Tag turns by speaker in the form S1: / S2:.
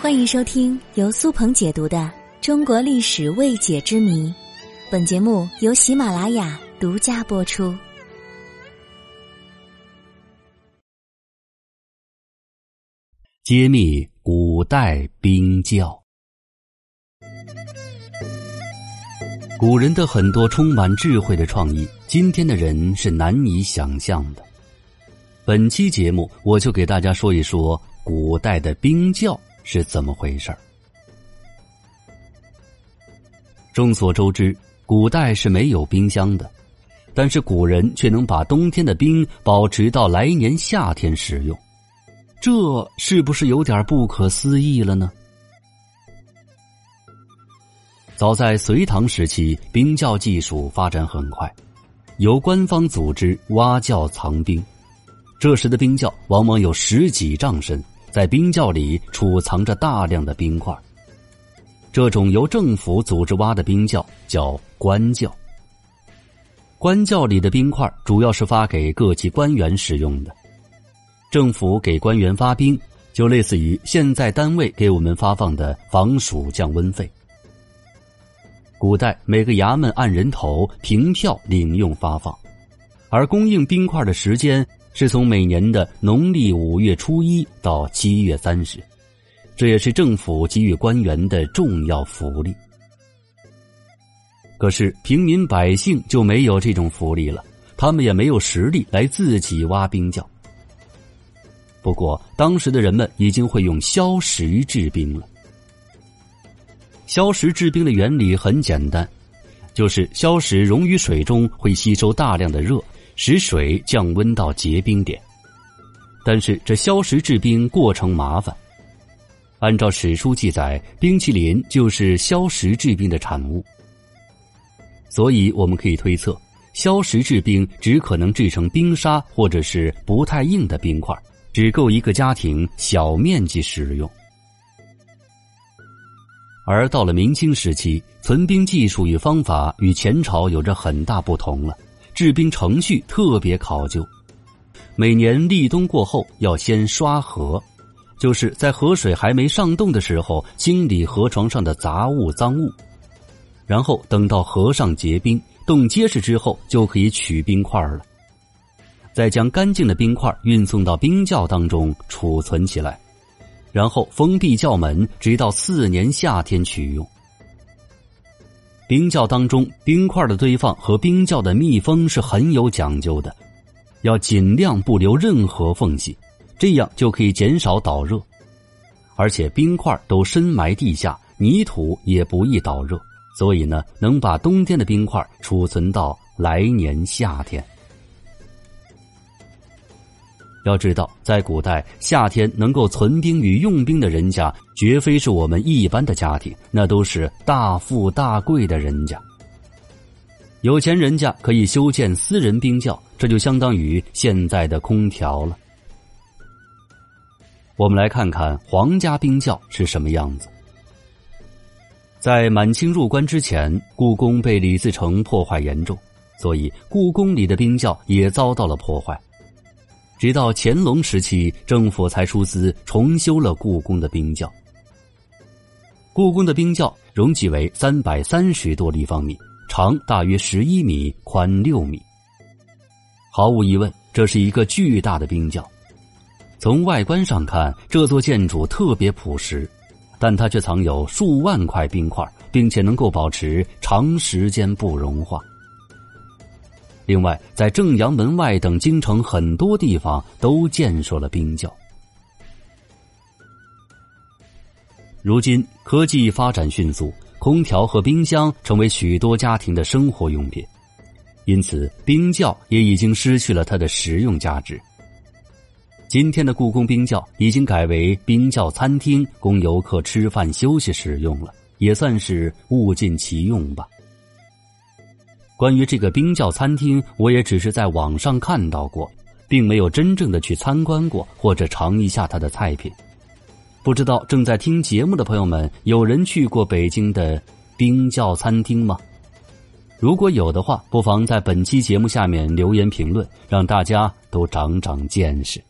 S1: 欢迎收听由苏鹏解读的《中国历史未解之谜》，本节目由喜马拉雅独家播出。
S2: 揭秘古代冰窖。古人的很多充满智慧的创意，今天的人是难以想象的。本期节目，我就给大家说一说古代的冰窖。是怎么回事众所周知，古代是没有冰箱的，但是古人却能把冬天的冰保持到来年夏天使用，这是不是有点不可思议了呢？早在隋唐时期，冰窖技术发展很快，由官方组织挖窖藏冰，这时的冰窖往往有十几丈深。在冰窖里储藏着大量的冰块。这种由政府组织挖的冰窖叫官窖。官窖里的冰块主要是发给各级官员使用的。政府给官员发冰，就类似于现在单位给我们发放的防暑降温费。古代每个衙门按人头凭票领用发放，而供应冰块的时间。是从每年的农历五月初一到七月三十，这也是政府给予官员的重要福利。可是平民百姓就没有这种福利了，他们也没有实力来自己挖冰窖。不过当时的人们已经会用硝石制冰了。硝石制冰的原理很简单，就是硝石溶于水中会吸收大量的热。使水降温到结冰点，但是这硝石制冰过程麻烦。按照史书记载，冰淇淋就是硝石制冰的产物，所以我们可以推测，硝石制冰只可能制成冰沙或者是不太硬的冰块，只够一个家庭小面积使用。而到了明清时期，存冰技术与方法与前朝有着很大不同了。制冰程序特别考究，每年立冬过后要先刷河，就是在河水还没上冻的时候清理河床上的杂物脏物，然后等到河上结冰冻结实之后就可以取冰块了，再将干净的冰块运送到冰窖当中储存起来，然后封闭窖门，直到次年夏天取用。冰窖当中冰块的堆放和冰窖的密封是很有讲究的，要尽量不留任何缝隙，这样就可以减少导热。而且冰块都深埋地下，泥土也不易导热，所以呢，能把冬天的冰块储存到来年夏天。要知道，在古代，夏天能够存冰与用冰的人家，绝非是我们一般的家庭，那都是大富大贵的人家。有钱人家可以修建私人冰窖，这就相当于现在的空调了。我们来看看皇家冰窖是什么样子。在满清入关之前，故宫被李自成破坏严重，所以故宫里的冰窖也遭到了破坏。直到乾隆时期，政府才出资重修了故宫的冰窖。故宫的冰窖容积为三百三十多立方米，长大约十一米，宽六米。毫无疑问，这是一个巨大的冰窖。从外观上看，这座建筑特别朴实，但它却藏有数万块冰块，并且能够保持长时间不融化。另外，在正阳门外等京城很多地方都建设了冰窖。如今科技发展迅速，空调和冰箱成为许多家庭的生活用品，因此冰窖也已经失去了它的实用价值。今天的故宫冰窖已经改为冰窖餐厅，供游客吃饭休息使用了，也算是物尽其用吧。关于这个冰窖餐厅，我也只是在网上看到过，并没有真正的去参观过或者尝一下它的菜品。不知道正在听节目的朋友们，有人去过北京的冰窖餐厅吗？如果有的话，不妨在本期节目下面留言评论，让大家都长长见识。